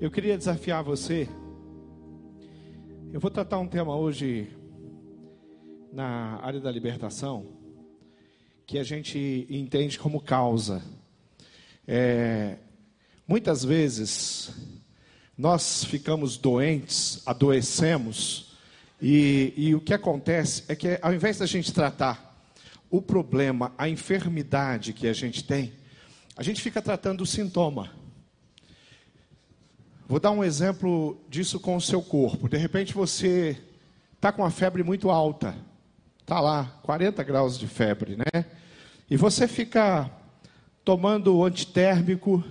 Eu queria desafiar você. Eu vou tratar um tema hoje na área da libertação que a gente entende como causa. É, muitas vezes nós ficamos doentes, adoecemos, e, e o que acontece é que ao invés da gente tratar o problema, a enfermidade que a gente tem, a gente fica tratando o sintoma. Vou dar um exemplo disso com o seu corpo. De repente você está com uma febre muito alta, está lá, 40 graus de febre, né? E você fica tomando antitérmico,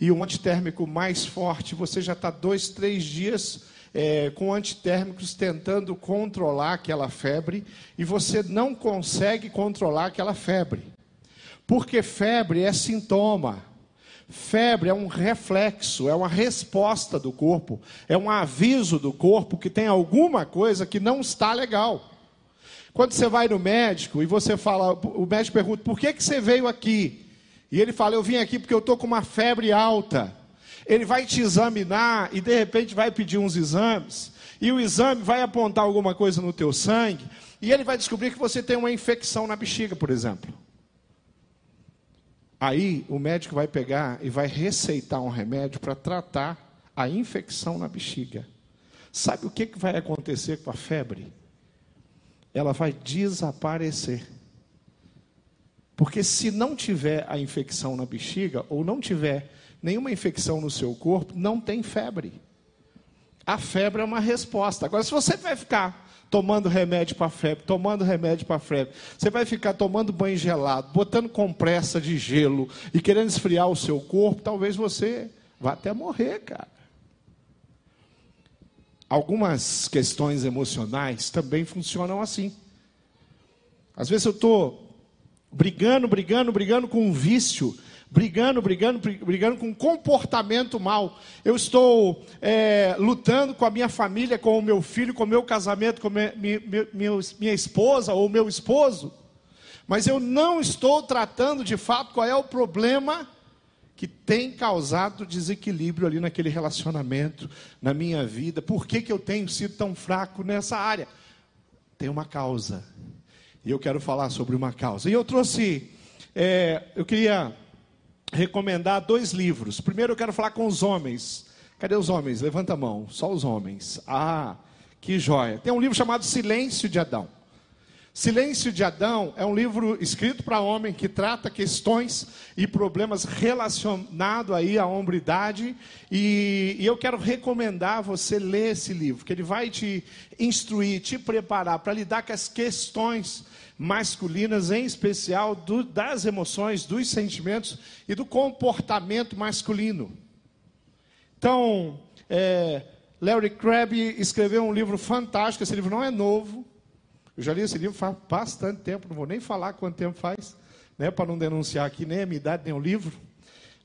e um antitérmico mais forte, você já está dois, três dias é, com antitérmicos tentando controlar aquela febre e você não consegue controlar aquela febre. Porque febre é sintoma. Febre é um reflexo, é uma resposta do corpo, é um aviso do corpo que tem alguma coisa que não está legal. Quando você vai no médico e você fala, o médico pergunta: por que, que você veio aqui? E ele fala: eu vim aqui porque eu estou com uma febre alta. Ele vai te examinar e de repente vai pedir uns exames, e o exame vai apontar alguma coisa no teu sangue, e ele vai descobrir que você tem uma infecção na bexiga, por exemplo. Aí o médico vai pegar e vai receitar um remédio para tratar a infecção na bexiga. Sabe o que, que vai acontecer com a febre? Ela vai desaparecer. Porque se não tiver a infecção na bexiga, ou não tiver nenhuma infecção no seu corpo, não tem febre. A febre é uma resposta. Agora, se você vai ficar tomando remédio para febre, tomando remédio para febre, você vai ficar tomando banho gelado, botando compressa de gelo e querendo esfriar o seu corpo, talvez você vá até morrer, cara. Algumas questões emocionais também funcionam assim. Às vezes eu estou brigando, brigando, brigando com um vício brigando, brigando, brigando com comportamento mal. Eu estou é, lutando com a minha família, com o meu filho, com o meu casamento, com minha, minha, minha esposa ou meu esposo. Mas eu não estou tratando de fato qual é o problema que tem causado desequilíbrio ali naquele relacionamento, na minha vida. Por que, que eu tenho sido tão fraco nessa área? Tem uma causa. E eu quero falar sobre uma causa. E eu trouxe, é, eu queria recomendar dois livros. Primeiro eu quero falar com os homens. Cadê os homens? Levanta a mão. Só os homens. Ah, que joia. Tem um livro chamado Silêncio de Adão. Silêncio de Adão é um livro escrito para homem que trata questões e problemas relacionados aí à hombridade e, e, eu quero recomendar você ler esse livro, que ele vai te instruir, te preparar para lidar com as questões masculinas, em especial do, das emoções, dos sentimentos e do comportamento masculino. Então, é, Larry Crabb escreveu um livro fantástico. Esse livro não é novo. Eu já li esse livro faz bastante tempo. Não vou nem falar quanto tempo faz, né, para não denunciar aqui nem a minha idade nem o livro.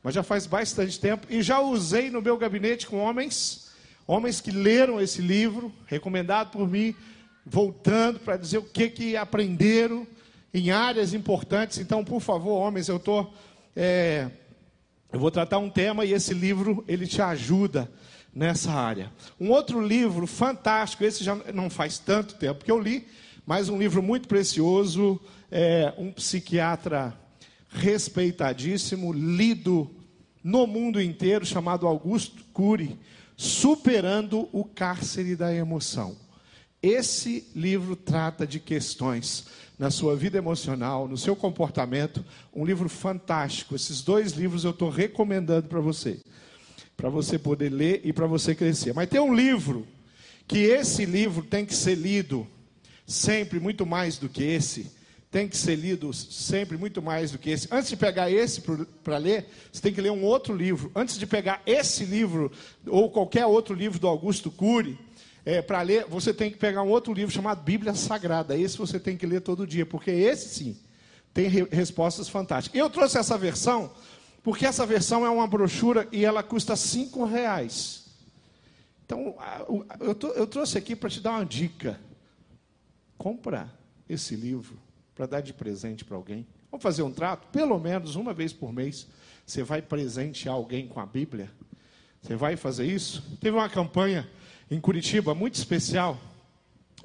Mas já faz bastante tempo e já usei no meu gabinete com homens, homens que leram esse livro, recomendado por mim, voltando para dizer o que, que aprenderam em áreas importantes. Então, por favor, homens, eu estou. É, eu vou tratar um tema e esse livro ele te ajuda nessa área. Um outro livro fantástico, esse já não faz tanto tempo que eu li, mas um livro muito precioso, é, um psiquiatra respeitadíssimo, lido no mundo inteiro, chamado Augusto Cury, Superando o Cárcere da Emoção. Esse livro trata de questões na sua vida emocional, no seu comportamento, um livro fantástico. Esses dois livros eu estou recomendando para você, para você poder ler e para você crescer. Mas tem um livro que esse livro tem que ser lido sempre muito mais do que esse, tem que ser lido sempre muito mais do que esse. Antes de pegar esse para ler, você tem que ler um outro livro. Antes de pegar esse livro ou qualquer outro livro do Augusto Cury, é, para ler, você tem que pegar um outro livro chamado Bíblia Sagrada. Esse você tem que ler todo dia, porque esse sim tem re respostas fantásticas. Eu trouxe essa versão porque essa versão é uma brochura e ela custa cinco reais. Então, eu, eu trouxe aqui para te dar uma dica. Compra esse livro para dar de presente para alguém. Vamos fazer um trato? Pelo menos uma vez por mês, você vai presentear alguém com a Bíblia. Você vai fazer isso? Teve uma campanha em Curitiba muito especial,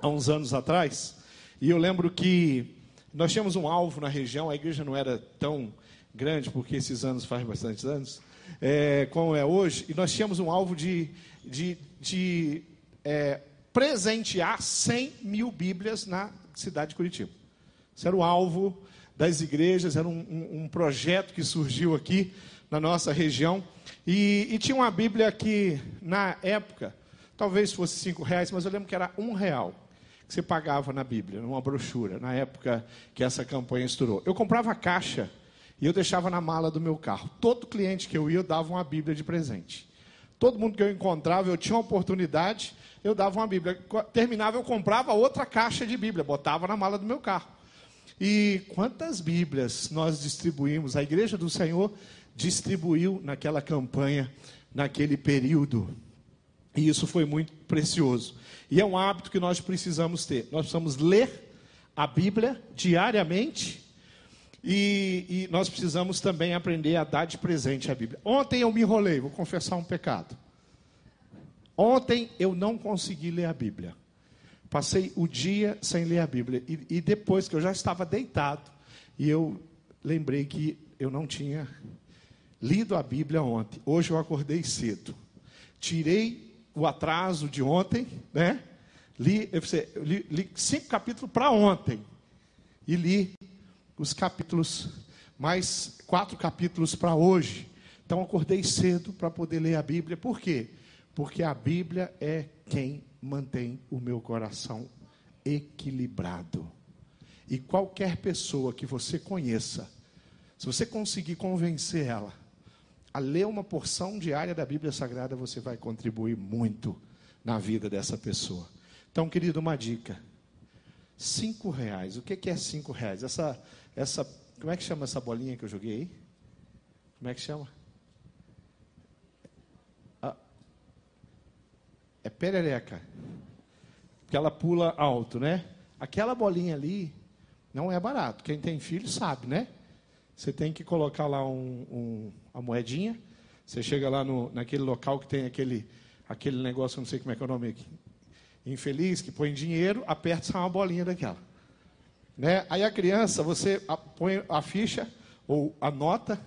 há uns anos atrás, e eu lembro que nós tínhamos um alvo na região, a igreja não era tão grande, porque esses anos faz bastante anos, é, como é hoje, e nós tínhamos um alvo de, de, de é, presentear 100 mil Bíblias na cidade de Curitiba. Esse era o alvo das igrejas, era um, um, um projeto que surgiu aqui na nossa região. E, e, tinha uma Bíblia que, na época, talvez fosse cinco reais, mas eu lembro que era um real que você pagava na Bíblia, numa brochura, na época que essa campanha estourou. Eu comprava a caixa e eu deixava na mala do meu carro. Todo cliente que eu ia, eu dava uma Bíblia de presente. Todo mundo que eu encontrava, eu tinha uma oportunidade, eu dava uma Bíblia. Terminava, eu comprava outra caixa de Bíblia, botava na mala do meu carro. E quantas Bíblias nós distribuímos? A Igreja do Senhor distribuiu naquela campanha, naquele período. E isso foi muito precioso. E é um hábito que nós precisamos ter. Nós precisamos ler a Bíblia diariamente. E, e, nós precisamos também aprender a dar de presente a Bíblia. Ontem eu me enrolei, vou confessar um pecado. Ontem eu não consegui ler a Bíblia. Passei o dia sem ler a Bíblia. E, e depois que eu já estava deitado, e eu lembrei que eu não tinha lido a Bíblia ontem. Hoje eu acordei cedo. Tirei o atraso de ontem, né? Li, li, li cinco capítulos para ontem. E li os capítulos, mais quatro capítulos para hoje. Então acordei cedo para poder ler a Bíblia. Por quê? Porque a Bíblia é quem mantém o meu coração equilibrado. E qualquer pessoa que você conheça, se você conseguir convencer ela a ler uma porção diária da Bíblia Sagrada, você vai contribuir muito na vida dessa pessoa. Então, querido, uma dica. Cinco reais. O que é cinco reais? Essa, essa, como é que chama essa bolinha que eu joguei aí? Como é que chama? Ah, é perereca. Porque ela pula alto, né? Aquela bolinha ali não é barato. Quem tem filho sabe, né? Você tem que colocar lá um, um, uma moedinha. Você chega lá no, naquele local que tem aquele, aquele negócio, não sei como é que é o nome aqui. Infeliz, que põe dinheiro, aperta só uma bolinha daquela. Né? Aí a criança, você põe a ficha ou a nota,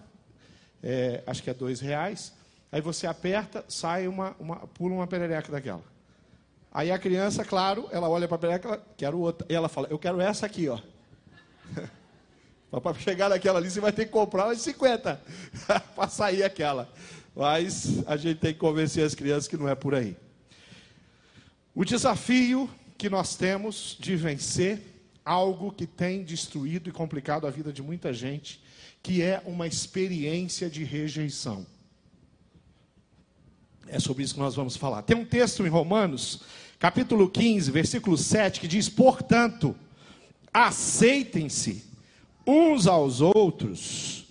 é, acho que é dois reais. Aí você aperta, sai uma, uma, pula uma perereca daquela. Aí a criança, claro, ela olha para a perereca, quero outra. E ela fala, eu quero essa aqui, ó. Para chegar naquela ali, você vai ter que comprar umas 50 para sair aquela. Mas a gente tem que convencer as crianças que não é por aí. O desafio que nós temos de vencer algo que tem destruído e complicado a vida de muita gente, que é uma experiência de rejeição. É sobre isso que nós vamos falar. Tem um texto em Romanos, capítulo 15, versículo 7, que diz: Portanto, aceitem-se uns aos outros,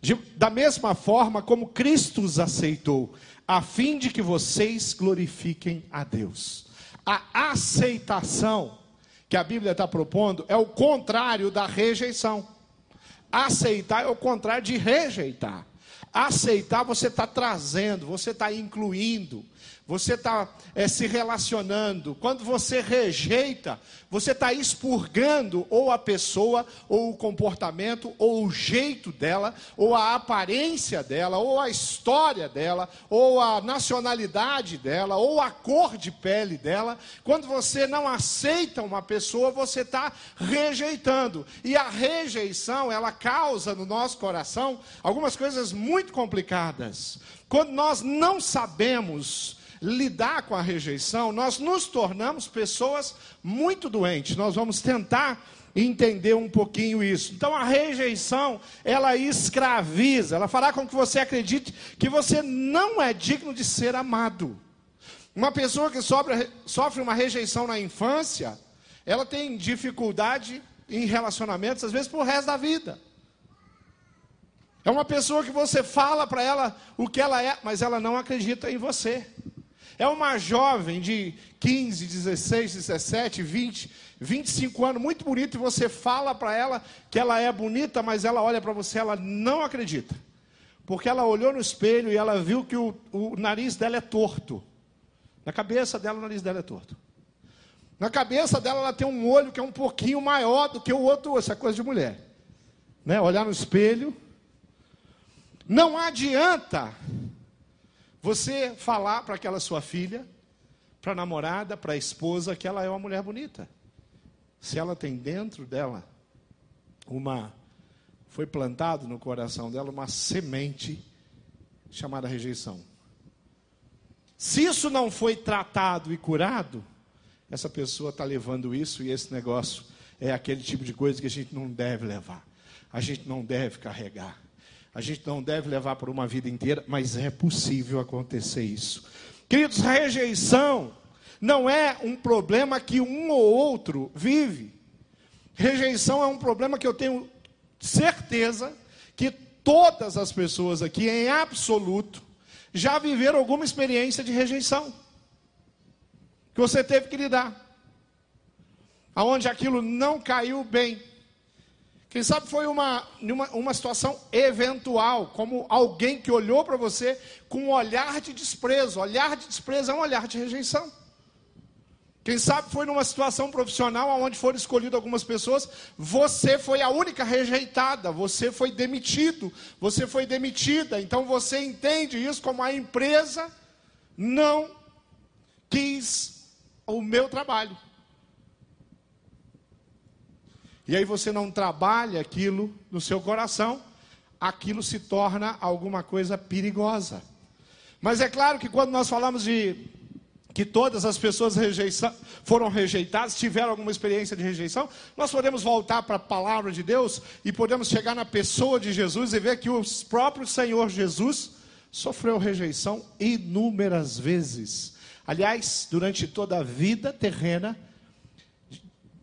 de, da mesma forma como Cristo os aceitou, a fim de que vocês glorifiquem a Deus. A aceitação que a Bíblia está propondo é o contrário da rejeição. Aceitar é o contrário de rejeitar. Aceitar você está trazendo, você está incluindo, você está é, se relacionando. Quando você rejeita, você está expurgando ou a pessoa, ou o comportamento, ou o jeito dela, ou a aparência dela, ou a história dela, ou a nacionalidade dela, ou a cor de pele dela. Quando você não aceita uma pessoa, você está rejeitando. E a rejeição, ela causa no nosso coração algumas coisas muito complicadas. Quando nós não sabemos lidar com a rejeição, nós nos tornamos pessoas muito doentes. Nós vamos tentar entender um pouquinho isso. Então a rejeição, ela escraviza, ela fará com que você acredite que você não é digno de ser amado. Uma pessoa que sofre, sofre uma rejeição na infância, ela tem dificuldade em relacionamentos, às vezes, o resto da vida. É uma pessoa que você fala para ela o que ela é, mas ela não acredita em você. É uma jovem de 15, 16, 17, 20, 25 anos, muito bonita, e você fala para ela que ela é bonita, mas ela olha para você, ela não acredita. porque ela olhou no espelho e ela viu que o, o nariz dela é torto. Na cabeça dela, o nariz dela é torto. Na cabeça dela, ela tem um olho que é um pouquinho maior do que o outro, essa coisa de mulher. Né? Olhar no espelho. Não adianta você falar para aquela sua filha, para a namorada, para a esposa, que ela é uma mulher bonita. Se ela tem dentro dela uma. Foi plantado no coração dela uma semente chamada rejeição. Se isso não foi tratado e curado, essa pessoa está levando isso e esse negócio é aquele tipo de coisa que a gente não deve levar. A gente não deve carregar. A gente não deve levar por uma vida inteira, mas é possível acontecer isso. Queridos, rejeição não é um problema que um ou outro vive. Rejeição é um problema que eu tenho certeza que todas as pessoas aqui, em absoluto, já viveram alguma experiência de rejeição. Que você teve que lidar. Aonde aquilo não caiu bem. Quem sabe foi uma, uma, uma situação eventual, como alguém que olhou para você com um olhar de desprezo. Olhar de desprezo é um olhar de rejeição. Quem sabe foi numa situação profissional onde foram escolhidas algumas pessoas, você foi a única rejeitada, você foi demitido, você foi demitida. Então você entende isso como a empresa não quis o meu trabalho. E aí você não trabalha aquilo no seu coração, aquilo se torna alguma coisa perigosa. Mas é claro que quando nós falamos de que todas as pessoas foram rejeitadas, tiveram alguma experiência de rejeição, nós podemos voltar para a palavra de Deus e podemos chegar na pessoa de Jesus e ver que o próprio Senhor Jesus sofreu rejeição inúmeras vezes. Aliás, durante toda a vida terrena,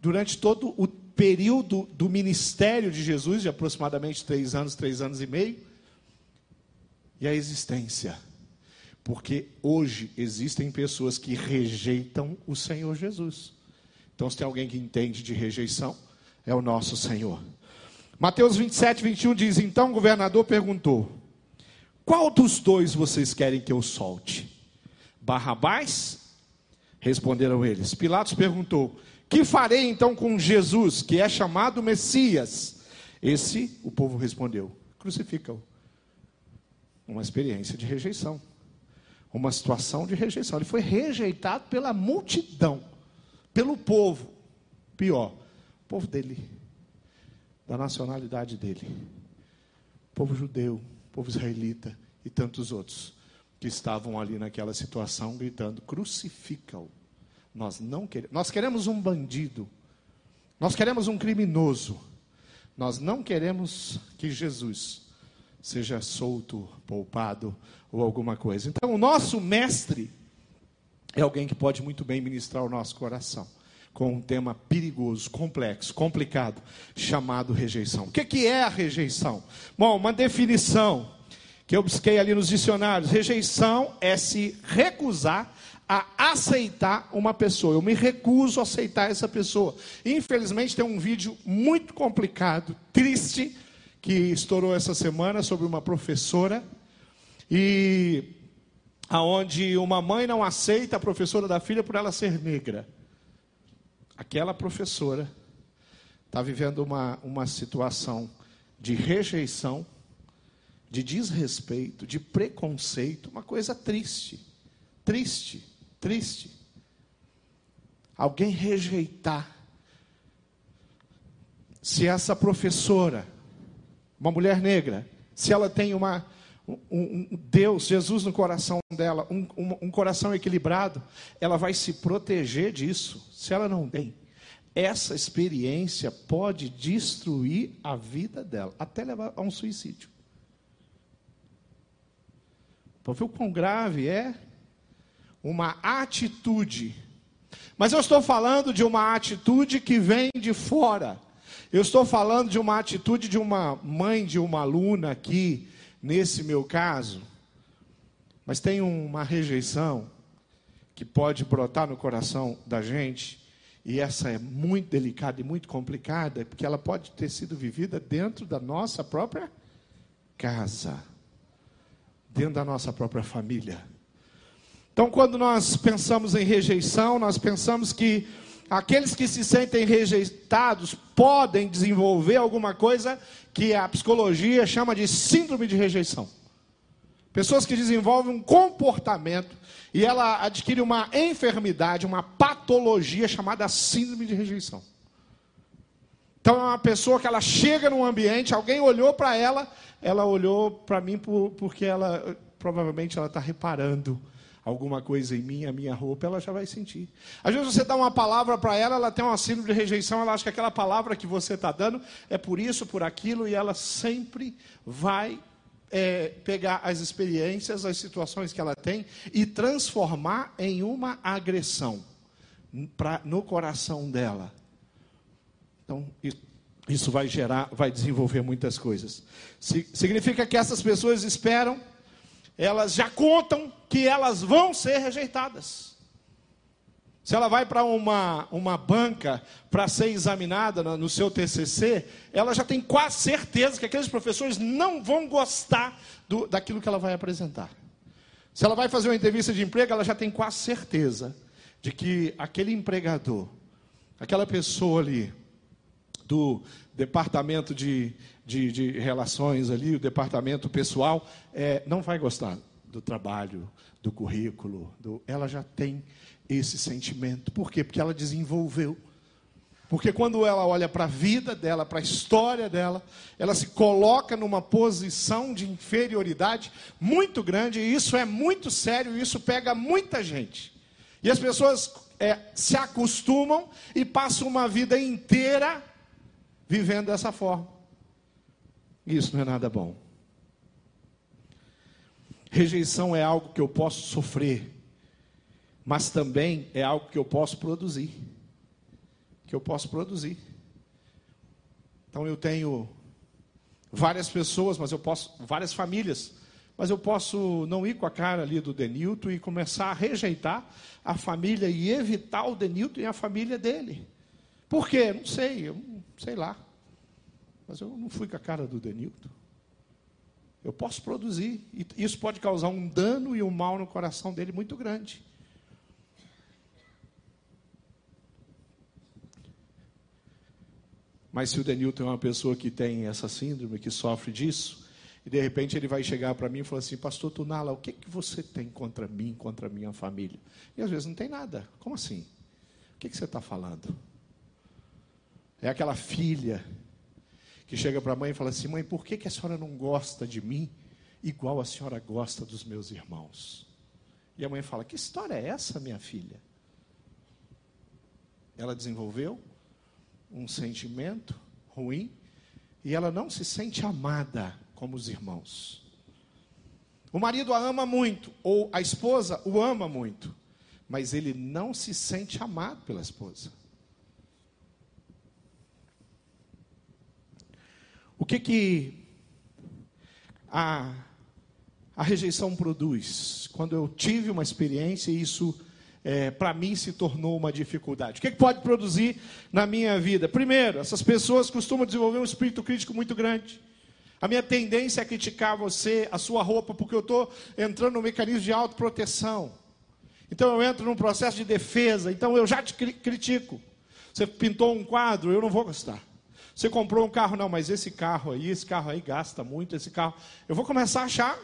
durante todo o período do ministério de Jesus, de aproximadamente três anos, três anos e meio, e a existência. Porque hoje existem pessoas que rejeitam o Senhor Jesus. Então, se tem alguém que entende de rejeição, é o nosso Senhor. Mateus 27, 21 diz: Então o governador perguntou: Qual dos dois vocês querem que eu solte? Barrabás? Responderam eles. Pilatos perguntou: que farei então com Jesus, que é chamado Messias? Esse, o povo respondeu: crucifica-o. Uma experiência de rejeição. Uma situação de rejeição. Ele foi rejeitado pela multidão, pelo povo. Pior, o povo dele, da nacionalidade dele. Povo judeu, povo israelita e tantos outros que estavam ali naquela situação gritando: crucifica-o. Nós não queremos. Nós queremos um bandido. Nós queremos um criminoso. Nós não queremos que Jesus seja solto, poupado ou alguma coisa. Então, o nosso mestre é alguém que pode muito bem ministrar o nosso coração com um tema perigoso, complexo, complicado, chamado rejeição. O que é a rejeição? Bom, uma definição que eu busquei ali nos dicionários: rejeição é se recusar a aceitar uma pessoa. Eu me recuso a aceitar essa pessoa. Infelizmente, tem um vídeo muito complicado, triste, que estourou essa semana sobre uma professora e aonde uma mãe não aceita a professora da filha por ela ser negra. Aquela professora está vivendo uma, uma situação de rejeição, de desrespeito, de preconceito, uma coisa triste. Triste triste. Alguém rejeitar. Se essa professora, uma mulher negra, se ela tem uma, um, um Deus, Jesus no coração dela, um, um, um coração equilibrado, ela vai se proteger disso. Se ela não tem, essa experiência pode destruir a vida dela, até levar a um suicídio. Para ver o quão grave é uma atitude. Mas eu estou falando de uma atitude que vem de fora. Eu estou falando de uma atitude de uma mãe de uma aluna aqui, nesse meu caso. Mas tem uma rejeição que pode brotar no coração da gente, e essa é muito delicada e muito complicada, porque ela pode ter sido vivida dentro da nossa própria casa. Dentro da nossa própria família. Então, quando nós pensamos em rejeição, nós pensamos que aqueles que se sentem rejeitados podem desenvolver alguma coisa que a psicologia chama de síndrome de rejeição. Pessoas que desenvolvem um comportamento e ela adquire uma enfermidade, uma patologia chamada síndrome de rejeição. Então é uma pessoa que ela chega num ambiente, alguém olhou para ela, ela olhou para mim por, porque ela provavelmente ela está reparando alguma coisa em mim, a minha roupa, ela já vai sentir. Às vezes você dá uma palavra para ela, ela tem uma síndrome de rejeição, ela acha que aquela palavra que você está dando é por isso, por aquilo, e ela sempre vai é, pegar as experiências, as situações que ela tem e transformar em uma agressão pra, no coração dela. Então, isso vai gerar, vai desenvolver muitas coisas. Significa que essas pessoas esperam, elas já contam que elas vão ser rejeitadas. Se ela vai para uma, uma banca para ser examinada no, seu TCC, ela já tem quase certeza que aqueles professores não vão gostar do, daquilo que ela vai apresentar. Se ela vai fazer uma entrevista de emprego, ela já tem quase certeza de que aquele empregador, aquela pessoa ali, do departamento de, de, de relações ali, o departamento pessoal, é, não vai gostar do trabalho, do currículo. Do, ela já tem esse sentimento. Por quê? Porque ela desenvolveu. Porque quando ela olha para a vida dela, para a história dela, ela se coloca numa posição de inferioridade muito grande, e isso é muito sério, isso pega muita gente. E as pessoas é, se acostumam e passam uma vida inteira vivendo dessa forma. Isso não é nada bom. Rejeição é algo que eu posso sofrer, mas também é algo que eu posso produzir. Que eu posso produzir. Então eu tenho várias pessoas, mas eu posso, várias famílias, mas eu posso não ir com a cara ali do Denilton e começar a rejeitar a família e evitar o Denilton e a família dele. Por quê? Não sei, eu, sei lá. Mas eu não fui com a cara do Denilton. Eu posso produzir. E isso pode causar um dano e um mal no coração dele muito grande. Mas se o Denilton é uma pessoa que tem essa síndrome, que sofre disso, e de repente ele vai chegar para mim e falar assim: Pastor Tunala, o que, que você tem contra mim, contra a minha família? E às vezes não tem nada. Como assim? O que, que você está falando? É aquela filha que chega para a mãe e fala assim: Mãe, por que, que a senhora não gosta de mim igual a senhora gosta dos meus irmãos? E a mãe fala: Que história é essa, minha filha? Ela desenvolveu um sentimento ruim e ela não se sente amada como os irmãos. O marido a ama muito, ou a esposa o ama muito, mas ele não se sente amado pela esposa. O que que a, a rejeição produz? Quando eu tive uma experiência e isso é, para mim se tornou uma dificuldade. O que, que pode produzir na minha vida? Primeiro, essas pessoas costumam desenvolver um espírito crítico muito grande. A minha tendência é criticar você, a sua roupa, porque eu estou entrando no mecanismo de autoproteção. Então eu entro num processo de defesa, então eu já te critico. Você pintou um quadro, eu não vou gostar. Você comprou um carro, não, mas esse carro aí, esse carro aí gasta muito, esse carro. Eu vou começar a achar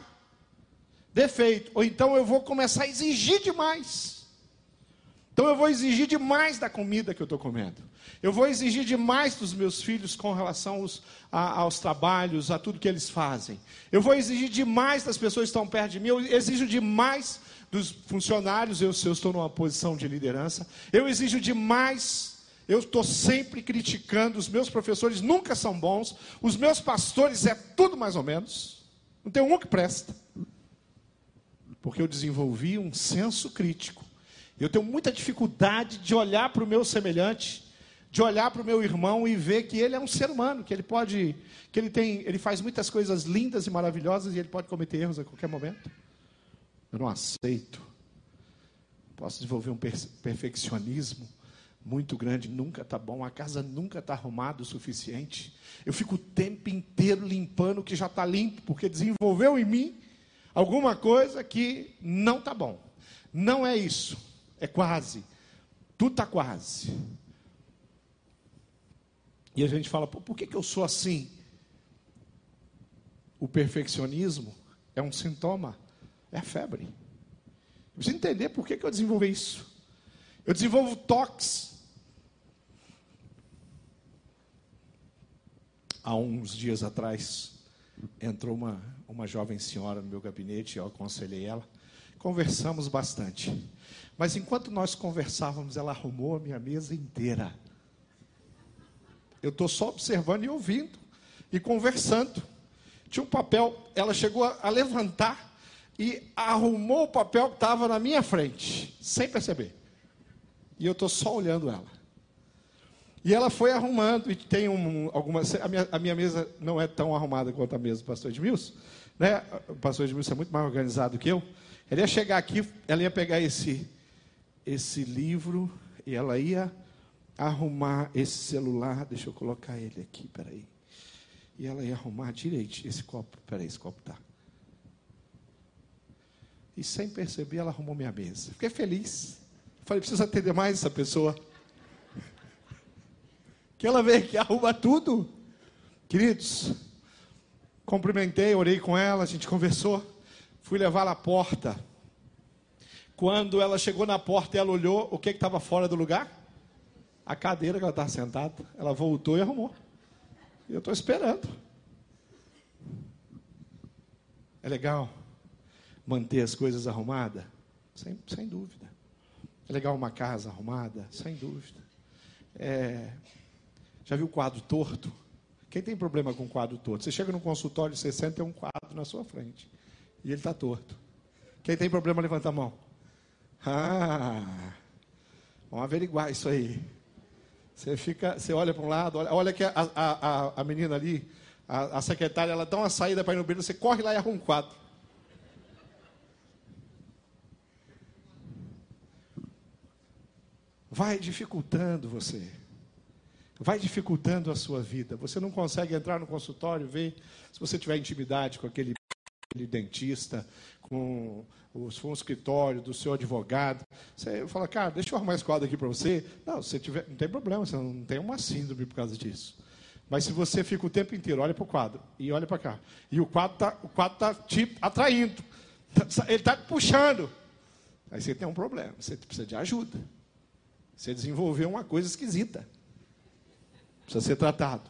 defeito. Ou então eu vou começar a exigir demais. Então eu vou exigir demais da comida que eu estou comendo. Eu vou exigir demais dos meus filhos com relação aos, a, aos trabalhos, a tudo que eles fazem. Eu vou exigir demais das pessoas que estão perto de mim. Eu exijo demais dos funcionários, eu, se eu estou numa posição de liderança. Eu exijo demais eu estou sempre criticando, os meus professores nunca são bons, os meus pastores é tudo mais ou menos, não tem um que presta. Porque eu desenvolvi um senso crítico. Eu tenho muita dificuldade de olhar para o meu semelhante, de olhar para o meu irmão e ver que ele é um ser humano, que ele pode, que ele tem, ele faz muitas coisas lindas e maravilhosas e ele pode cometer erros a qualquer momento. Eu não aceito. Posso desenvolver um perfeccionismo muito grande, nunca está bom, a casa nunca está arrumada o suficiente. Eu fico o tempo inteiro limpando o que já está limpo, porque desenvolveu em mim Alguma coisa que não está bom. Não é isso. É quase. Tudo está quase. E a gente fala, por que, que eu sou assim? O perfeccionismo é um sintoma, é a febre. Eu preciso entender por que, que eu desenvolvi isso. Eu desenvolvo toques. Há uns dias atrás, entrou uma, uma jovem senhora no meu gabinete, eu aconselhei ela. Conversamos bastante. Mas enquanto nós conversávamos, ela arrumou a minha mesa inteira. Eu estou só observando e ouvindo e conversando. Tinha um papel, ela chegou a, a levantar e arrumou o papel que estava na minha frente, sem perceber. E eu estou só olhando ela. E ela foi arrumando, e tem um, algumas. A minha, a minha, mesa não é tão arrumada quanto a mesa do pastor Edmilson. Né? O pastor Edmilson é muito mais organizado que eu. Ela ia chegar aqui, ela ia pegar esse, esse livro e ela ia arrumar esse celular. Deixa eu colocar ele aqui, peraí. E ela ia arrumar direito esse copo. Peraí, esse copo tá. E sem perceber, ela arrumou minha mesa. Fiquei feliz. Falei, precisa atender mais essa pessoa. Que ela veio aqui arruma tudo. Queridos, cumprimentei, orei com ela, a gente conversou. Fui levá-la à porta. Quando ela chegou na porta ela olhou, o que estava fora do lugar? A cadeira que ela estava sentada. Ela voltou e arrumou. E eu estou esperando. É legal manter as coisas arrumadas? Sem, sem dúvida. É legal uma casa arrumada? Sem dúvida. É, já viu quadro torto? Quem tem problema com quadro torto? Você chega no consultório, você senta e tem um quadro na sua frente e ele está torto. Quem tem problema, levanta a mão. Ah, vamos averiguar isso aí. Você fica, você olha para um lado, olha, olha que a, a, a, menina ali, a, a secretária, ela dá uma saída para ir no banheiro, você corre lá e arruma um quadro. Vai dificultando você. Vai dificultando a sua vida. Você não consegue entrar no consultório, ver se você tiver intimidade com aquele dentista, com o seu escritório do seu advogado. Você fala, cara, deixa eu arrumar esse quadro aqui para você. Não, se tiver, não tem problema, você não tem uma síndrome por causa disso. Mas se você fica o tempo inteiro, olha para o quadro e olha para cá. E o quadro está tá te atraindo. Ele está puxando. Aí você tem um problema, você precisa de ajuda. Você desenvolveu uma coisa esquisita. Precisa ser tratado.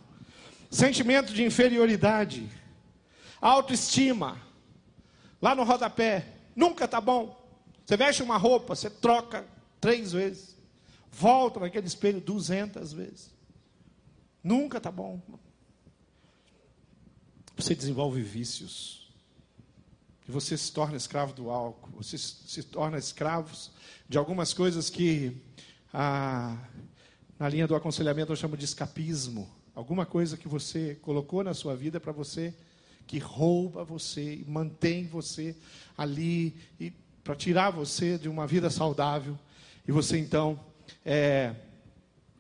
Sentimento de inferioridade, autoestima, Lá no rodapé, nunca está bom. Você veste uma roupa, você troca três vezes. Volta naquele espelho duzentas vezes. Nunca está bom. Você desenvolve vícios. E você se torna escravo do álcool. Você se torna escravo de algumas coisas que, ah, na linha do aconselhamento, eu chamo de escapismo. Alguma coisa que você colocou na sua vida para você que rouba você mantém você ali e para tirar você de uma vida saudável. E você então, é,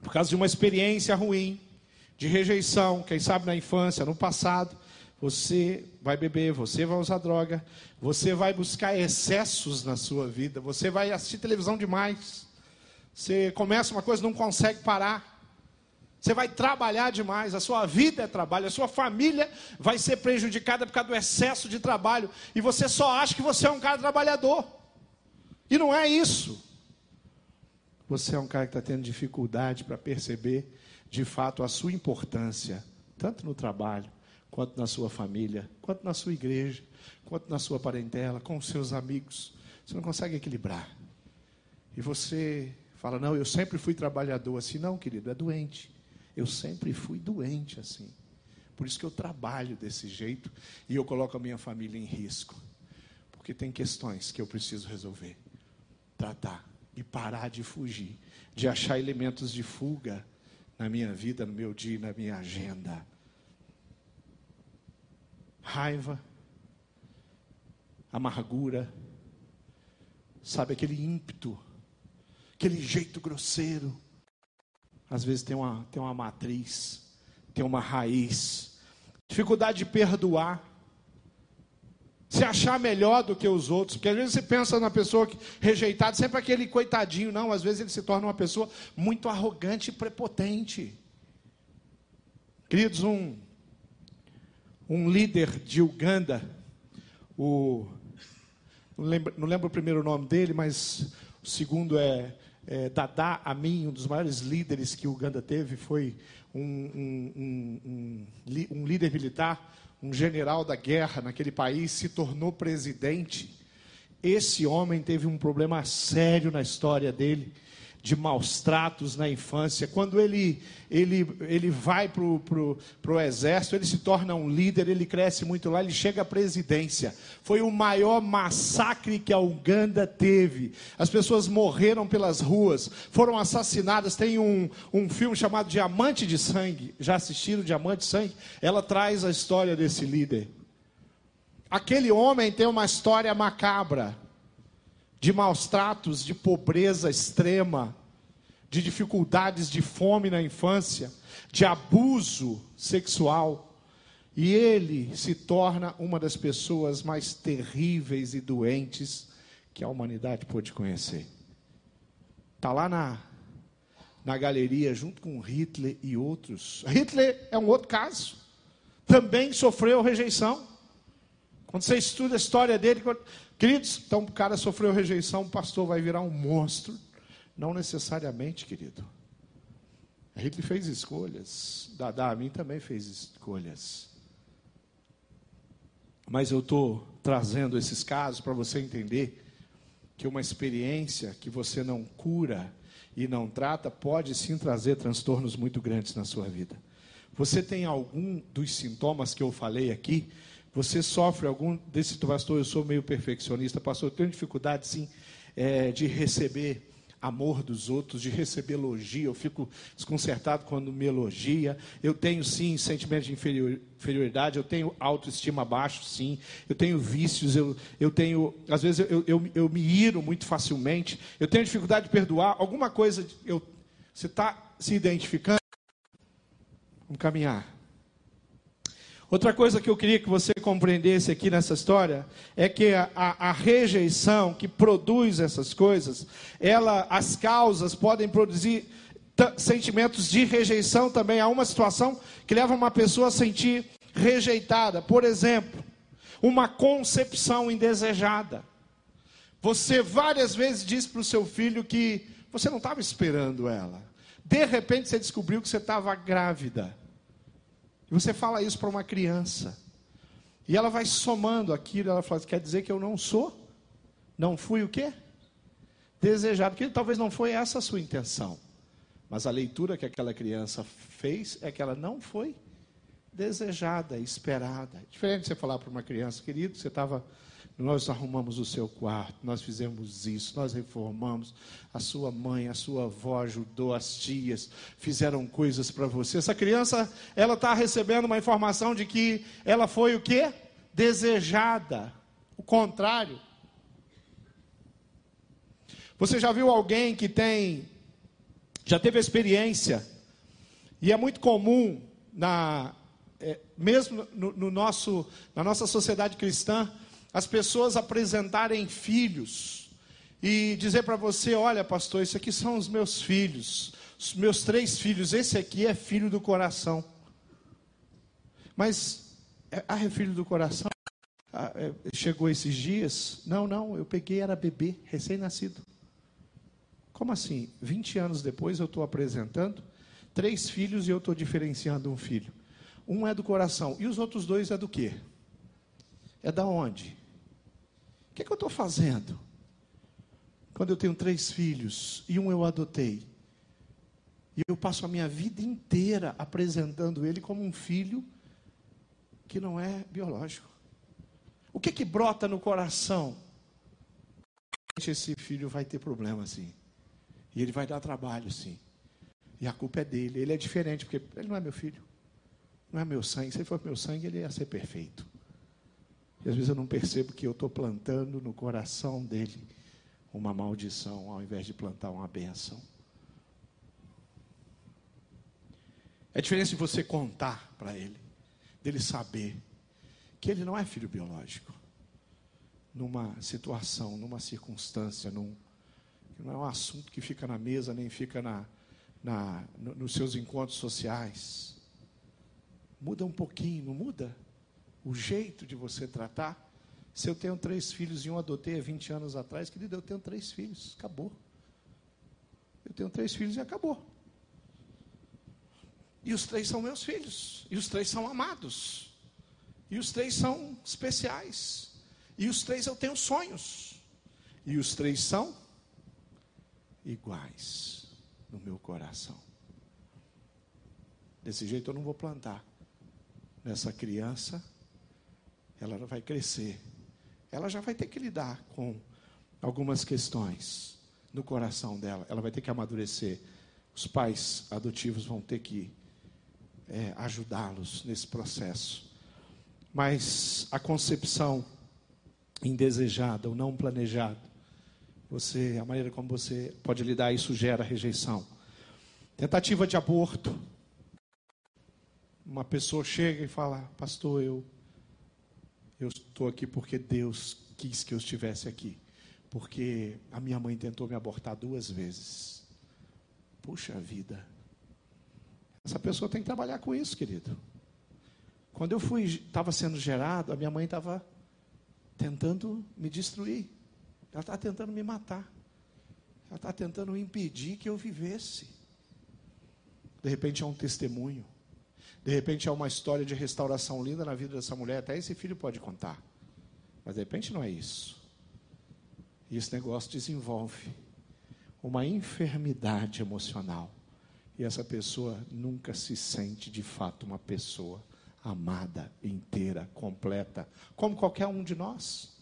por causa de uma experiência ruim, de rejeição, quem sabe na infância, no passado, você vai beber, você vai usar droga, você vai buscar excessos na sua vida, você vai assistir televisão demais. Você começa uma coisa, não consegue parar. Você vai trabalhar demais, a sua vida é trabalho, a sua família vai ser prejudicada por causa do excesso de trabalho. E você só acha que você é um cara trabalhador. E não é isso. Você é um cara que está tendo dificuldade para perceber de fato a sua importância, tanto no trabalho, quanto na sua família, quanto na sua igreja, quanto na sua parentela, com os seus amigos. Você não consegue equilibrar. E você fala: Não, eu sempre fui trabalhador assim. Não, querido, é doente. Eu sempre fui doente assim. Por isso que eu trabalho desse jeito e eu coloco a minha família em risco. Porque tem questões que eu preciso resolver, tratar e parar de fugir, de achar elementos de fuga na minha vida, no meu dia, na minha agenda. Raiva, amargura, sabe aquele ímpeto, aquele jeito grosseiro às vezes tem uma, tem uma matriz, tem uma raiz. Dificuldade de perdoar. se achar melhor do que os outros, porque às vezes você pensa na pessoa que, rejeitada, sempre aquele coitadinho, não, às vezes ele se torna uma pessoa muito arrogante e prepotente. Queridos, um, um líder de Uganda, o, não, lembro, não lembro o primeiro nome dele, mas o segundo é, é Dada Amin, um dos maiores líderes que Uganda teve, foi um, um, um, um líder militar um general da guerra naquele país, se tornou presidente. Esse homem teve um problema sério na história dele de maus tratos na infância. Quando ele, ele, ele vai para o exército, ele se torna um líder, ele cresce muito lá, ele chega à presidência. Foi o maior massacre que a Uganda teve. As pessoas morreram pelas ruas, foram assassinadas. Tem um, um filme chamado Diamante de Sangue. Já assistiram Diamante de Sangue? Ela traz a história desse líder. Aquele homem tem uma história macabra de maus tratos, de pobreza extrema, de dificuldades de fome na infância, de abuso sexual. E ele se torna uma das pessoas mais terríveis e doentes que a humanidade pôde conhecer. Está lá na, na galeria, junto com Hitler e outros. Hitler é um outro caso. Também sofreu rejeição. Quando você estuda a história dele, Queridos, então o cara sofreu rejeição, o pastor vai virar um monstro. Não necessariamente, querido. Hitler fez escolhas. Dada a mim também fez escolhas. Mas eu estou trazendo esses casos para você entender que uma experiência que você não cura e não trata pode sim trazer transtornos muito grandes na sua vida. Você tem algum dos sintomas que eu falei aqui? Você sofre algum desse pastor? Eu sou meio perfeccionista, pastor. Eu tenho dificuldade, sim, é, de receber amor dos outros, de receber elogio. Eu fico desconcertado quando me elogia. Eu tenho, sim, sentimento de inferioridade. Eu tenho autoestima baixo, sim. Eu tenho vícios. Eu, eu tenho, às vezes, eu, eu, eu me iro muito facilmente. Eu tenho dificuldade de perdoar. Alguma coisa, eu, você está se identificando? Vamos caminhar. Outra coisa que eu queria que você compreendesse aqui nessa história é que a, a, a, rejeição que produz essas coisas, ela, as causas podem produzir sentimentos de rejeição também. Há uma situação que leva uma pessoa a sentir rejeitada. Por exemplo, uma concepção indesejada. Você várias vezes disse para o seu filho que você não estava esperando ela. De repente você descobriu que você estava grávida. E você fala isso para uma criança. E ela vai somando aquilo, ela fala, quer dizer que eu não sou? Não fui o quê? Desejado. Porque talvez não foi essa a sua intenção. Mas a leitura que aquela criança fez é que ela não foi desejada, esperada. Diferente de você falar para uma criança, querido, você estava nós arrumamos o seu quarto, nós fizemos isso, nós reformamos. A sua mãe, a sua avó ajudou, as tias fizeram coisas para você. Essa criança, ela está recebendo uma informação de que ela foi o quê? Desejada. O contrário. Você já viu alguém que tem, já teve experiência, e é muito comum, na, é, mesmo no, no nosso, na nossa sociedade cristã, as pessoas apresentarem filhos e dizer para você: olha, pastor, isso aqui são os meus filhos, os meus três filhos, esse aqui é filho do coração. Mas, é, ah, é filho do coração? Ah, é, chegou esses dias? Não, não, eu peguei, era bebê, recém-nascido. Como assim? 20 anos depois eu estou apresentando três filhos e eu estou diferenciando um filho. Um é do coração e os outros dois é do quê? É da onde? Que, que eu estou fazendo? Quando eu tenho três filhos e um eu adotei, e eu passo a minha vida inteira apresentando ele como um filho que não é biológico. O que que brota no coração? Esse filho vai ter problema, sim. E ele vai dar trabalho, sim. E a culpa é dele. Ele é diferente, porque ele não é meu filho. Não é meu sangue. Se ele for meu sangue, ele ia ser perfeito. E às vezes eu não percebo que eu estou plantando no coração dele uma maldição, ao invés de plantar uma benção. É diferente de você contar para ele, dele saber que ele não é filho biológico. numa situação, numa circunstância, num, não é um assunto que fica na mesa, nem fica na, na, no, nos seus encontros sociais. Muda um pouquinho, não muda? O jeito de você tratar. Se eu tenho três filhos e um adotei há 20 anos atrás, querido, eu tenho três filhos, acabou. Eu tenho três filhos e acabou. E os três são meus filhos. E os três são amados. E os três são especiais. E os três eu tenho sonhos. E os três são iguais no meu coração. Desse jeito eu não vou plantar nessa criança. Ela vai crescer. Ela já vai ter que lidar com algumas questões no coração dela. Ela vai ter que amadurecer. Os pais adotivos vão ter que é, ajudá-los nesse processo. Mas a concepção indesejada ou não planejada, você, a maneira como você pode lidar, isso gera rejeição. Tentativa de aborto. Uma pessoa chega e fala, pastor, eu eu estou aqui porque Deus quis que eu estivesse aqui. Porque a minha mãe tentou me abortar duas vezes. Puxa vida. Essa pessoa tem que trabalhar com isso, querido. Quando eu fui, estava sendo gerado, a minha mãe estava tentando me destruir. Ela está tentando me matar. Ela está tentando impedir que eu vivesse. De repente é um testemunho. De repente é uma história de restauração linda na vida dessa mulher. Até esse filho pode contar. Mas de repente não é isso. E esse negócio desenvolve uma enfermidade emocional. E essa pessoa nunca se sente de fato uma pessoa amada, inteira, completa, como qualquer um de nós.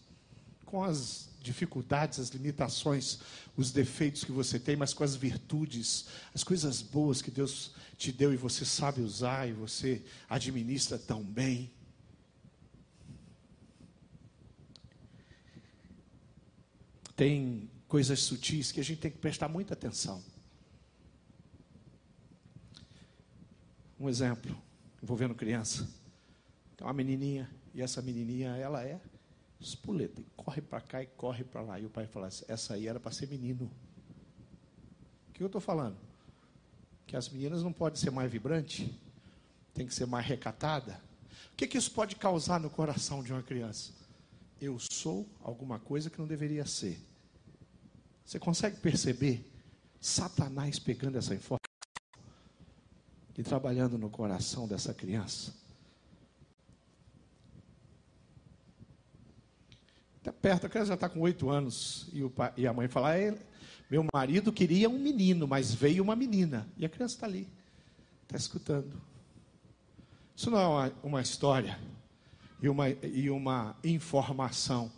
Com as dificuldades, as limitações, os defeitos que você tem, mas com as virtudes, as coisas boas que Deus te deu e você sabe usar e você administra tão bem. Tem coisas sutis que a gente tem que prestar muita atenção. Um exemplo, envolvendo criança. Tem uma menininha, e essa menininha, ela é espoleta, corre para cá e corre para lá. E o pai fala: essa aí era para ser menino. O que eu estou falando? Que as meninas não podem ser mais vibrantes, tem que ser mais recatada. O que, que isso pode causar no coração de uma criança? Eu sou alguma coisa que não deveria ser. Você consegue perceber Satanás pegando essa informação e trabalhando no coração dessa criança? Está perto, a criança já está com oito anos. E, pai, e a mãe fala: ah, Meu marido queria um menino, mas veio uma menina. E a criança está ali, está escutando. Isso não é uma, uma história e uma, e uma informação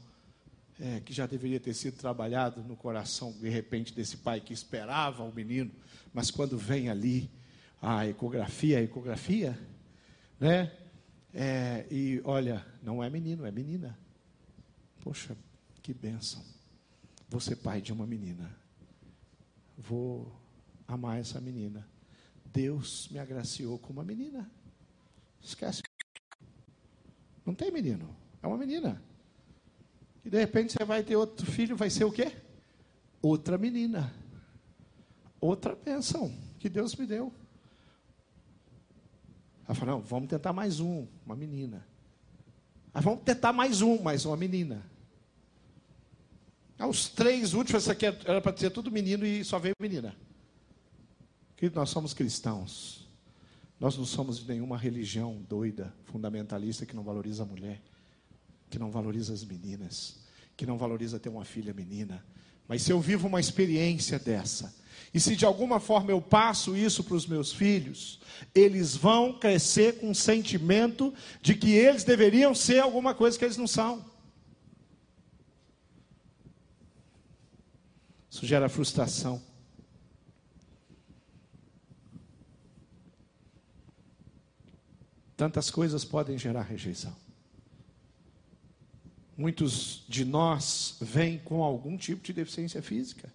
é, que já deveria ter sido trabalhado no coração, de repente, desse pai que esperava o menino, mas quando vem ali a ecografia, a ecografia, né? É, e olha, não é menino, é menina. Poxa, que bênção. Vou ser pai de uma menina. Vou amar essa menina. Deus me agraciou com uma menina. Esquece. Não tem menino. É uma menina. E de repente você vai ter outro filho, vai ser o quê? Outra menina. Outra bênção que Deus me deu. Ela falou, não, vamos tentar mais um, uma menina. Aí vamos tentar mais um, mais uma menina. Os três últimos, essa aqui era para ser tudo menino e só veio menina. Querido, nós somos cristãos. Nós não somos de nenhuma religião doida, fundamentalista, que não valoriza a mulher, que não valoriza as meninas, que não valoriza ter uma filha menina. Mas se eu vivo uma experiência dessa, e se de alguma forma eu passo isso para os meus filhos, eles vão crescer com o sentimento de que eles deveriam ser alguma coisa que eles não são. Isso gera frustração. Tantas coisas podem gerar rejeição. Muitos de nós vêm com algum tipo de deficiência física.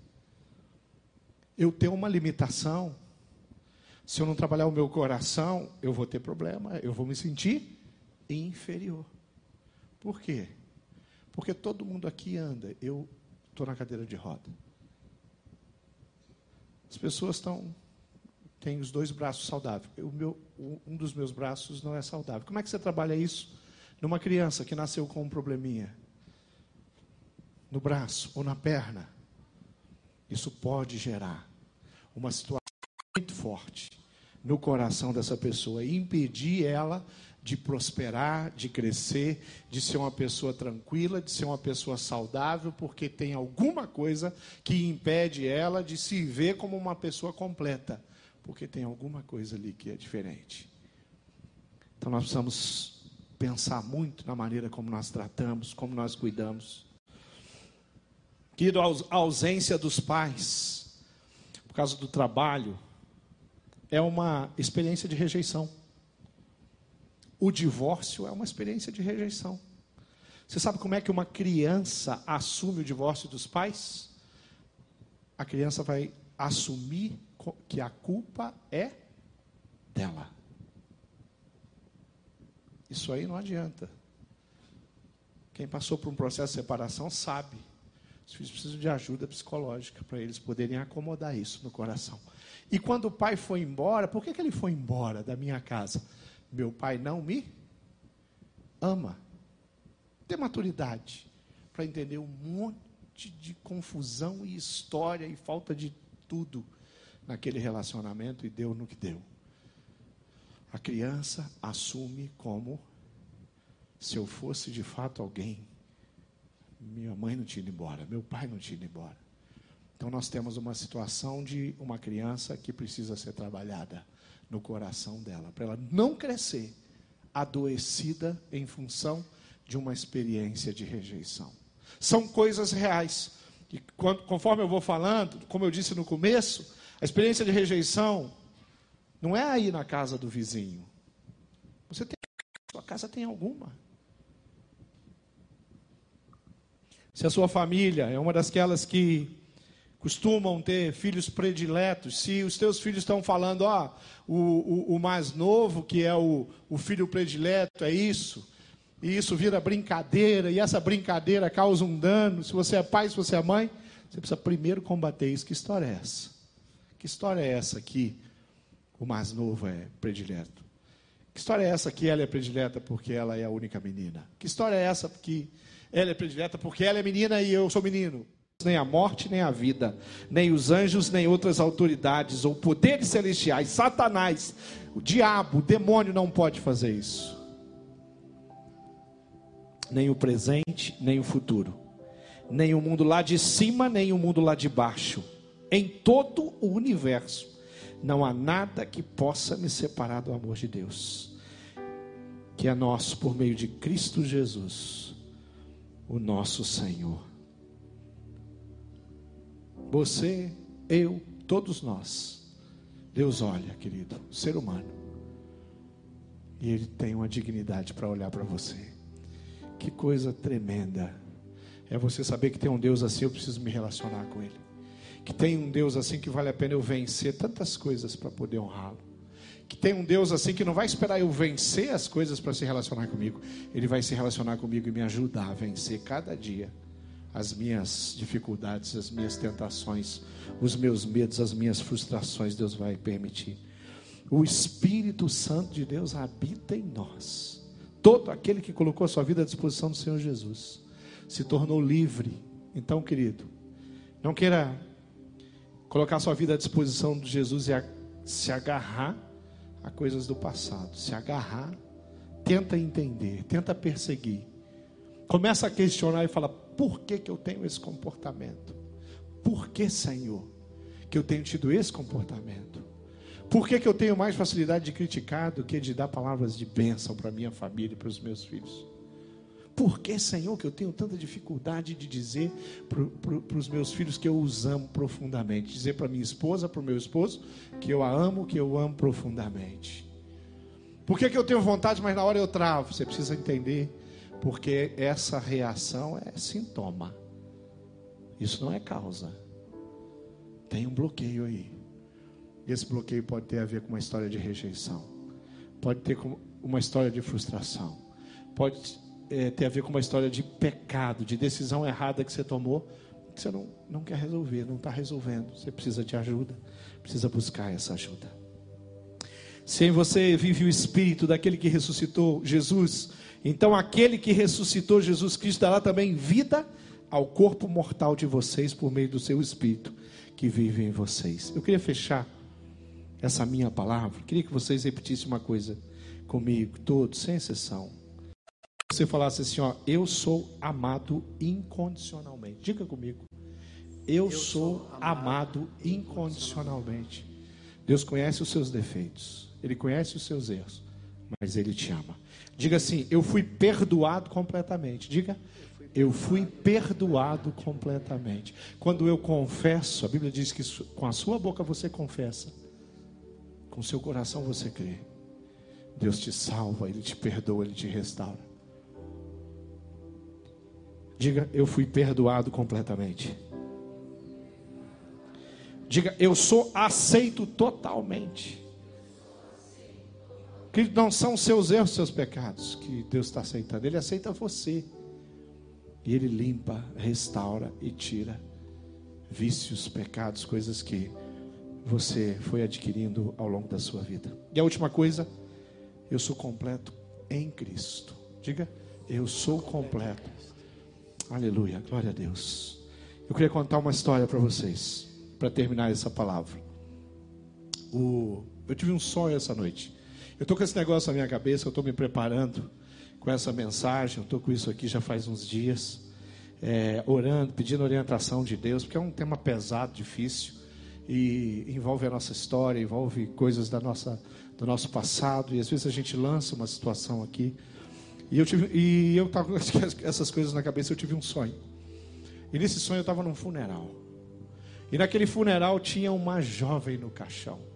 Eu tenho uma limitação. Se eu não trabalhar o meu coração, eu vou ter problema, eu vou me sentir inferior. Por quê? Porque todo mundo aqui anda, eu estou na cadeira de roda. As pessoas estão têm os dois braços saudáveis. O meu, um dos meus braços não é saudável. Como é que você trabalha isso numa criança que nasceu com um probleminha no braço ou na perna? Isso pode gerar uma situação muito forte no coração dessa pessoa e impedir ela de prosperar, de crescer, de ser uma pessoa tranquila, de ser uma pessoa saudável, porque tem alguma coisa que impede ela de se ver como uma pessoa completa, porque tem alguma coisa ali que é diferente. Então nós precisamos pensar muito na maneira como nós tratamos, como nós cuidamos. Querido, a ausência dos pais, por causa do trabalho, é uma experiência de rejeição. O divórcio é uma experiência de rejeição. Você sabe como é que uma criança assume o divórcio dos pais? A criança vai assumir que a culpa é dela. Isso aí não adianta. Quem passou por um processo de separação sabe. Os filhos precisam de ajuda psicológica para eles poderem acomodar isso no coração. E quando o pai foi embora, por que, que ele foi embora da minha casa? Meu pai não me ama. Tem maturidade para entender um monte de confusão e história e falta de tudo naquele relacionamento e deu no que deu. A criança assume como se eu fosse de fato alguém. Minha mãe não tinha ido embora, meu pai não tinha ido embora. Então nós temos uma situação de uma criança que precisa ser trabalhada no coração dela, para ela não crescer adoecida em função de uma experiência de rejeição. São coisas reais. E conforme eu vou falando, como eu disse no começo, a experiência de rejeição não é aí na casa do vizinho. Você tem sua casa tem alguma. Se a sua família é uma das que costumam ter filhos prediletos, se os teus filhos estão falando, ó, o, o, o, mais novo, que é o, o filho predileto, é isso, e isso vira brincadeira, e essa brincadeira causa um dano, se você é pai, se você é mãe, você precisa primeiro combater isso. Que história é essa? Que história é essa que o mais novo é predileto? Que história é essa que ela é predileta porque ela é a única menina? Que história é essa que ela é predileta porque ela é menina e eu sou menino? Nem a morte, nem a vida, nem os anjos, nem outras autoridades ou poderes celestiais, Satanás, o diabo, o demônio não pode fazer isso. Nem o presente, nem o futuro. Nem o mundo lá de cima, nem o mundo lá de baixo. Em todo o universo, não há nada que possa me separar do amor de Deus, que é nosso por meio de Cristo Jesus, o nosso Senhor. Você, eu, todos nós. Deus olha, querido, ser humano. E Ele tem uma dignidade para olhar para você. Que coisa tremenda. É você saber que tem um Deus assim, eu preciso me relacionar com Ele. Que tem um Deus assim que vale a pena eu vencer tantas coisas para poder honrá-lo. Que tem um Deus assim que não vai esperar eu vencer as coisas para se relacionar comigo. Ele vai se relacionar comigo e me ajudar a vencer cada dia as minhas dificuldades, as minhas tentações, os meus medos, as minhas frustrações, Deus vai permitir. O Espírito Santo de Deus habita em nós. Todo aquele que colocou a sua vida à disposição do Senhor Jesus se tornou livre. Então, querido, não queira colocar a sua vida à disposição de Jesus e a, se agarrar a coisas do passado, se agarrar, tenta entender, tenta perseguir. Começa a questionar e fala: por que, que eu tenho esse comportamento? Por que, Senhor, que eu tenho tido esse comportamento? Por que, que eu tenho mais facilidade de criticar do que de dar palavras de bênção para minha família e para os meus filhos? Por que, Senhor, que eu tenho tanta dificuldade de dizer para os meus filhos que eu os amo profundamente? Dizer para minha esposa, para o meu esposo, que eu a amo, que eu amo profundamente? Por que, que eu tenho vontade, mas na hora eu travo? Você precisa entender porque essa reação é sintoma. Isso não é causa. Tem um bloqueio aí. Esse bloqueio pode ter a ver com uma história de rejeição. Pode ter uma história de frustração. Pode é, ter a ver com uma história de pecado, de decisão errada que você tomou, que você não, não quer resolver, não está resolvendo. Você precisa de ajuda, precisa buscar essa ajuda. Se em você vive o espírito daquele que ressuscitou Jesus, então aquele que ressuscitou Jesus Cristo dará também vida ao corpo mortal de vocês por meio do seu espírito que vive em vocês. Eu queria fechar essa minha palavra, queria que vocês repetissem uma coisa comigo, todos, sem exceção. Você falasse assim, ó, eu sou amado incondicionalmente. Diga comigo. Eu, eu sou, sou amado incondicionalmente. Deus conhece os seus defeitos, Ele conhece os seus erros, mas Ele te ama. Diga assim: Eu fui perdoado completamente. Diga, eu fui perdoado completamente. Quando eu confesso, a Bíblia diz que com a sua boca você confessa, com o seu coração você crê. Deus te salva, Ele te perdoa, Ele te restaura. Diga, eu fui perdoado completamente. Diga, eu sou aceito totalmente. Que não são seus erros, seus pecados que Deus está aceitando. Ele aceita você. E Ele limpa, restaura e tira vícios, pecados, coisas que você foi adquirindo ao longo da sua vida. E a última coisa, eu sou completo em Cristo. Diga, eu sou completo. Aleluia, glória a Deus. Eu queria contar uma história para vocês, para terminar essa palavra. O, eu tive um sonho essa noite. Eu estou com esse negócio na minha cabeça, eu estou me preparando com essa mensagem, eu estou com isso aqui já faz uns dias, é, orando, pedindo orientação de Deus, porque é um tema pesado, difícil, e envolve a nossa história, envolve coisas da nossa, do nosso passado, e às vezes a gente lança uma situação aqui. E eu tive, e eu estava com essas coisas na cabeça, eu tive um sonho. E nesse sonho eu estava num funeral. E naquele funeral tinha uma jovem no caixão.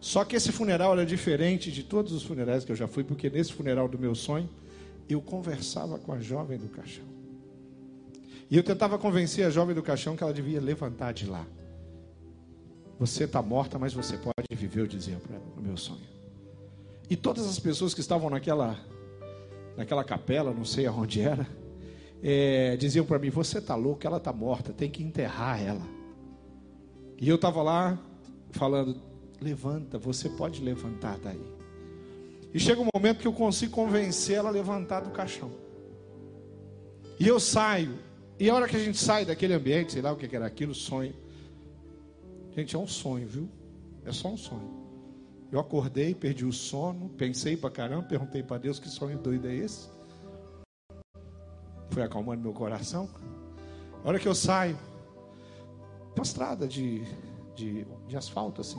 Só que esse funeral era diferente de todos os funerais que eu já fui, porque nesse funeral do meu sonho, eu conversava com a jovem do caixão. E eu tentava convencer a jovem do caixão que ela devia levantar de lá. Você está morta, mas você pode viver, eu dizia para ela no meu sonho. E todas as pessoas que estavam naquela, naquela capela, não sei aonde era, é, diziam para mim: Você está louco, ela está morta, tem que enterrar ela. E eu estava lá falando: levanta, você pode levantar daí. E chega um momento que eu consigo convencer ela a levantar do caixão. E eu saio. E a hora que a gente sai daquele ambiente, sei lá o que era aquilo, sonho. Gente, é um sonho, viu? É só um sonho. Eu acordei, perdi o sono, pensei pra caramba, perguntei para Deus que sonho doido é esse. Foi acalmando meu coração. A hora que eu saio, uma estrada de, de, de asfalto assim.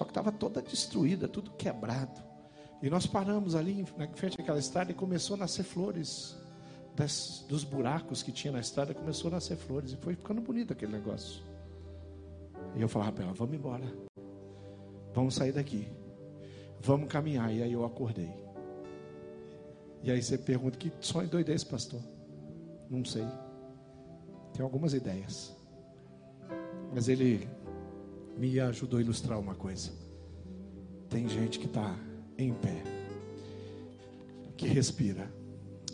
Só que estava toda destruída, tudo quebrado. E nós paramos ali na frente daquela estrada e começou a nascer flores. Das, dos buracos que tinha na estrada, começou a nascer flores. E foi ficando bonito aquele negócio. E eu falava para ela: vamos embora. Vamos sair daqui. Vamos caminhar. E aí eu acordei. E aí você pergunta: que sonho é esse, pastor? Não sei. Tem algumas ideias. Mas ele me ajudou a ilustrar uma coisa. Tem gente que está em pé, que respira,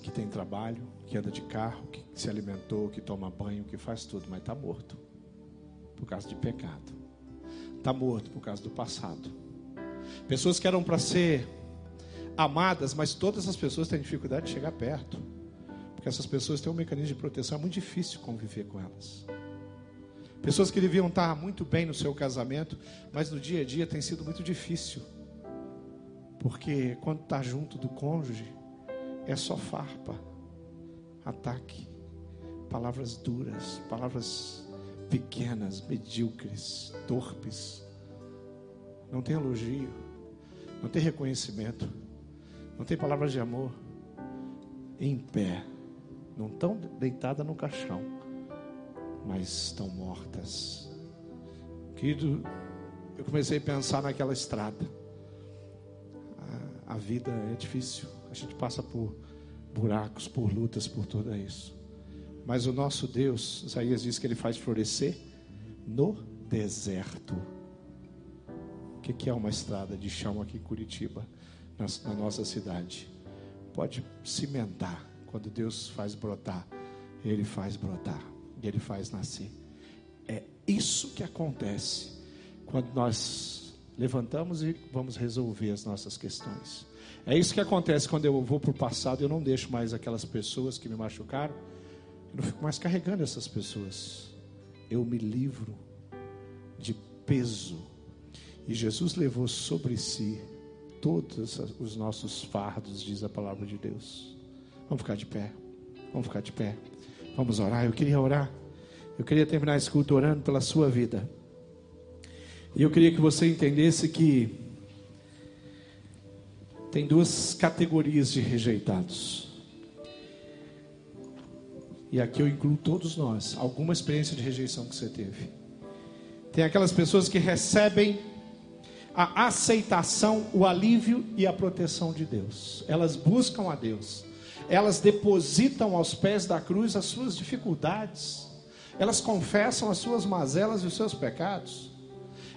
que tem trabalho, que anda de carro, que se alimentou, que toma banho, que faz tudo, mas está morto por causa de pecado. Está morto por causa do passado. Pessoas que eram para ser amadas, mas todas as pessoas têm dificuldade de chegar perto. Porque essas pessoas têm um mecanismo de proteção, é muito difícil conviver com elas. Pessoas que deviam estar muito bem no seu casamento, mas no dia a dia tem sido muito difícil. Porque quando está junto do cônjuge, é só farpa, ataque, palavras duras, palavras pequenas, medíocres, torpes. Não tem elogio, não tem reconhecimento, não tem palavras de amor. Em pé, não tão deitada no caixão mas estão mortas. Querido, eu comecei a pensar naquela estrada. A, a vida é difícil, a gente passa por buracos, por lutas, por tudo isso. Mas o nosso Deus, Isaías diz que ele faz florescer no deserto. O que, que é uma estrada de chão aqui em Curitiba, na, na nossa cidade? Pode cimentar, Quando Deus faz brotar, Ele faz brotar e Ele faz nascer. É isso que acontece quando nós levantamos e vamos resolver as nossas questões. É isso que acontece quando eu vou para o passado e eu não deixo mais aquelas pessoas que me machucaram. Eu não fico mais carregando essas pessoas. Eu me livro de peso. E Jesus levou sobre si todos os nossos fardos, diz a palavra de Deus. Vamos ficar de pé. Vamos ficar de pé. Vamos orar. Eu queria orar. Eu queria terminar esse culto orando pela sua vida. E eu queria que você entendesse que tem duas categorias de rejeitados. E aqui eu incluo todos nós, alguma experiência de rejeição que você teve. Tem aquelas pessoas que recebem a aceitação, o alívio e a proteção de Deus. Elas buscam a Deus. Elas depositam aos pés da cruz as suas dificuldades. Elas confessam as suas mazelas e os seus pecados.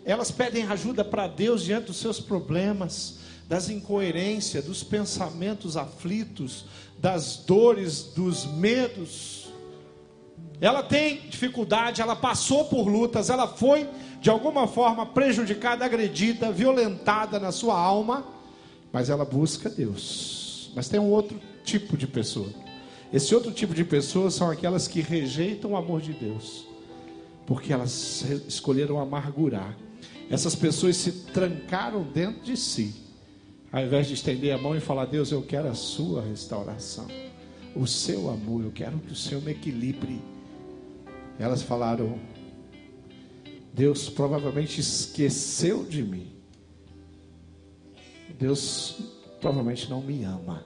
Elas pedem ajuda para Deus diante dos seus problemas, das incoerências, dos pensamentos aflitos, das dores, dos medos. Ela tem dificuldade, ela passou por lutas, ela foi de alguma forma prejudicada, agredida, violentada na sua alma, mas ela busca Deus. Mas tem um outro tipo de pessoa. Esse outro tipo de pessoas são aquelas que rejeitam o amor de Deus, porque elas escolheram amargurar. Essas pessoas se trancaram dentro de si, ao invés de estender a mão e falar: Deus, eu quero a sua restauração, o seu amor, eu quero que o Senhor me equilibre. Elas falaram: Deus provavelmente esqueceu de mim. Deus provavelmente não me ama.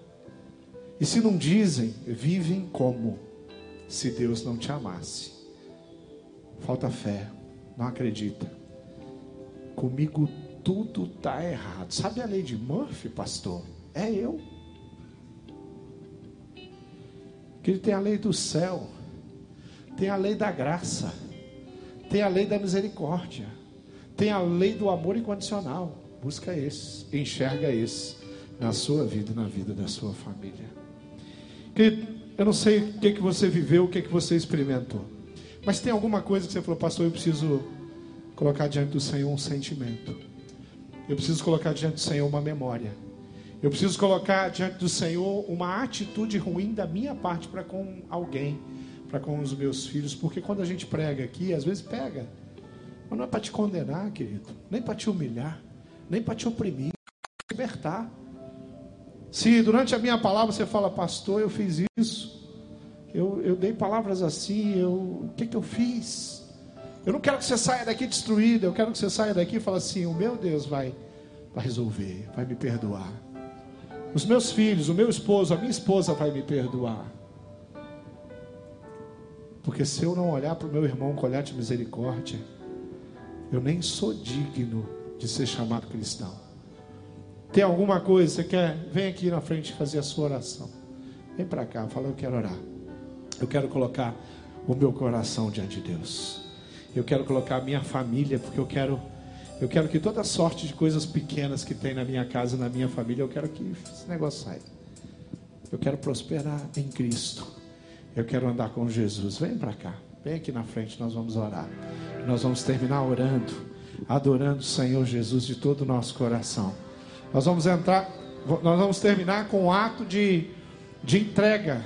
E se não dizem, vivem como se Deus não te amasse. Falta fé, não acredita. Comigo tudo está errado. Sabe a lei de Murphy, pastor? É eu. Que ele tem a lei do céu, tem a lei da graça. Tem a lei da misericórdia. Tem a lei do amor incondicional. Busca esse, enxerga esse na sua vida e na vida da sua família. Querido, eu não sei o que, que você viveu, o que, que você experimentou. Mas tem alguma coisa que você falou, pastor, eu preciso colocar diante do Senhor um sentimento. Eu preciso colocar diante do Senhor uma memória. Eu preciso colocar diante do Senhor uma atitude ruim da minha parte para com alguém para com os meus filhos, porque quando a gente prega aqui, às vezes pega, mas não é para te condenar, querido, nem para te humilhar, nem para te oprimir, para te libertar. Se durante a minha palavra você fala, pastor, eu fiz isso, eu, eu dei palavras assim, eu, o que, que eu fiz? Eu não quero que você saia daqui destruído, eu quero que você saia daqui e fale assim: o meu Deus vai, vai resolver, vai me perdoar. Os meus filhos, o meu esposo, a minha esposa vai me perdoar. Porque se eu não olhar para o meu irmão com olhar de misericórdia, eu nem sou digno de ser chamado cristão. Tem alguma coisa, você quer? Vem aqui na frente fazer a sua oração. Vem para cá, fala, eu quero orar. Eu quero colocar o meu coração diante de Deus. Eu quero colocar a minha família, porque eu quero eu quero que toda sorte de coisas pequenas que tem na minha casa, na minha família, eu quero que esse negócio saia. Eu quero prosperar em Cristo. Eu quero andar com Jesus. Vem para cá. Vem aqui na frente, nós vamos orar. Nós vamos terminar orando, adorando o Senhor Jesus de todo o nosso coração. Nós vamos entrar, nós vamos terminar com um ato de, de entrega,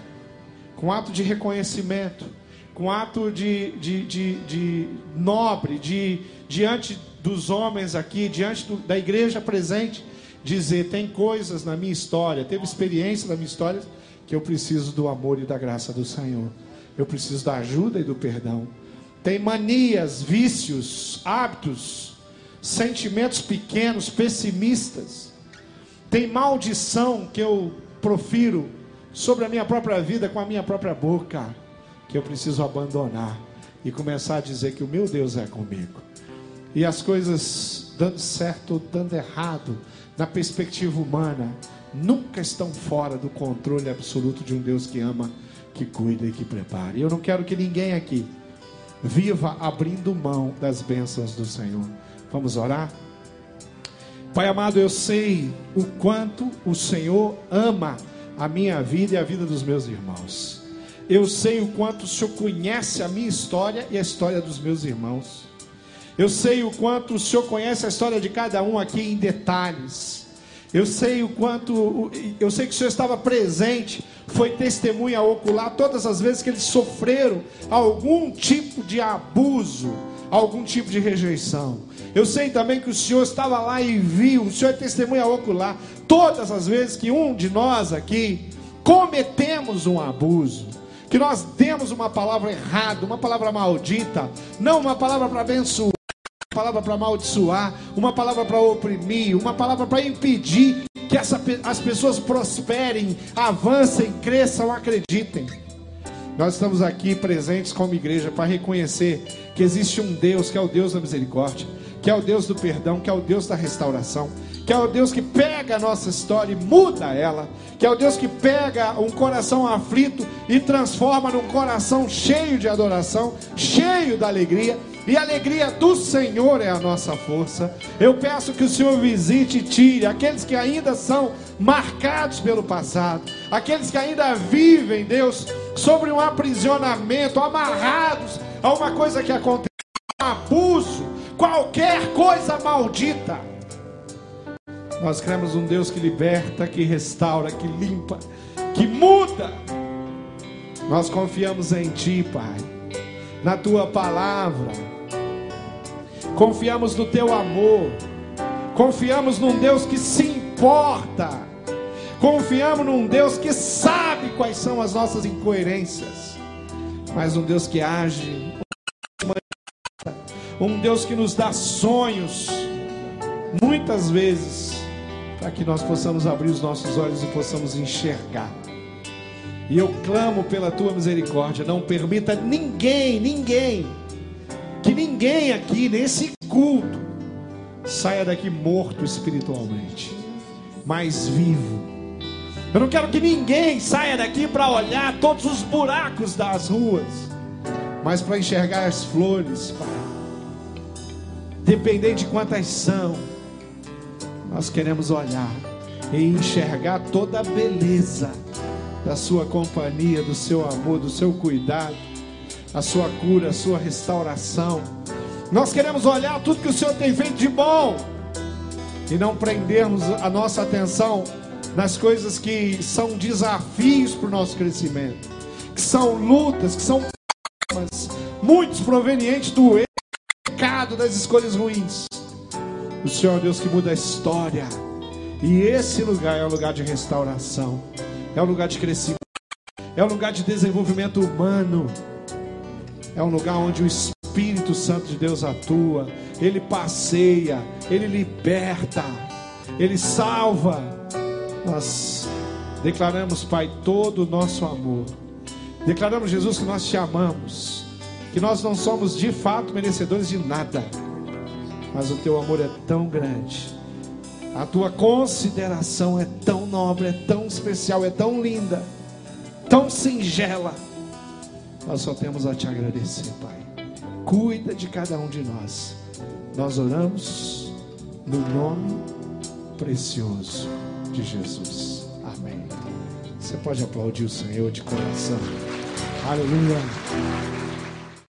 com um ato de reconhecimento, com um ato de, de, de, de nobre, de diante dos homens aqui, diante do, da igreja presente, dizer: tem coisas na minha história, teve experiência na minha história que eu preciso do amor e da graça do Senhor. Eu preciso da ajuda e do perdão. Tem manias, vícios, hábitos, sentimentos pequenos, pessimistas. Tem maldição que eu profiro sobre a minha própria vida com a minha própria boca, que eu preciso abandonar e começar a dizer que o meu Deus é comigo. E as coisas dando certo ou dando errado na perspectiva humana, nunca estão fora do controle absoluto de um Deus que ama, que cuida e que prepara. E eu não quero que ninguém aqui viva abrindo mão das bênçãos do Senhor. Vamos orar? Pai amado, eu sei o quanto o Senhor ama a minha vida e a vida dos meus irmãos. Eu sei o quanto o Senhor conhece a minha história e a história dos meus irmãos. Eu sei o quanto o Senhor conhece a história de cada um aqui em detalhes. Eu sei o quanto, eu sei que o Senhor estava presente, foi testemunha ocular todas as vezes que eles sofreram algum tipo de abuso, algum tipo de rejeição. Eu sei também que o Senhor estava lá e viu, o Senhor é testemunha ocular todas as vezes que um de nós aqui cometemos um abuso, que nós demos uma palavra errada, uma palavra maldita, não uma palavra para abençoar palavra para amaldiçoar, uma palavra para oprimir, uma palavra para impedir que essa, as pessoas prosperem, avancem, cresçam, acreditem. Nós estamos aqui presentes como igreja para reconhecer que existe um Deus que é o Deus da misericórdia, que é o Deus do perdão, que é o Deus da restauração, que é o Deus que pega a nossa história e muda ela, que é o Deus que pega um coração aflito e transforma num coração cheio de adoração, cheio da alegria e a alegria do Senhor é a nossa força. Eu peço que o Senhor visite e tire aqueles que ainda são marcados pelo passado, aqueles que ainda vivem, Deus, sobre um aprisionamento, amarrados a uma coisa que aconteceu, um abuso, qualquer coisa maldita. Nós cremos um Deus que liberta, que restaura, que limpa, que muda. Nós confiamos em Ti, Pai, na Tua palavra confiamos no teu amor, confiamos num Deus que se importa, confiamos num Deus que sabe quais são as nossas incoerências, mas um Deus que age, um Deus que nos dá sonhos, muitas vezes, para que nós possamos abrir os nossos olhos e possamos enxergar. E eu clamo pela tua misericórdia, não permita ninguém, ninguém que ninguém aqui nesse culto saia daqui morto espiritualmente, mas vivo. Eu não quero que ninguém saia daqui para olhar todos os buracos das ruas, mas para enxergar as flores, Pai. Dependente de quantas são, nós queremos olhar e enxergar toda a beleza da Sua companhia, do Seu amor, do Seu cuidado a sua cura, a sua restauração. Nós queremos olhar tudo que o Senhor tem feito de bom e não prendermos a nossa atenção nas coisas que são desafios para o nosso crescimento, que são lutas, que são problemas, muitos provenientes do pecado, das escolhas ruins. O Senhor é Deus que muda a história, e esse lugar é o lugar de restauração, é o lugar de crescimento, é o lugar de desenvolvimento humano. É um lugar onde o Espírito Santo de Deus atua, ele passeia, ele liberta, ele salva. Nós declaramos, Pai, todo o nosso amor. Declaramos, Jesus, que nós te amamos, que nós não somos de fato merecedores de nada, mas o teu amor é tão grande, a tua consideração é tão nobre, é tão especial, é tão linda, tão singela nós só temos a te agradecer, Pai. Cuida de cada um de nós. Nós oramos no nome precioso de Jesus. Amém. Você pode aplaudir o Senhor de coração. Aleluia.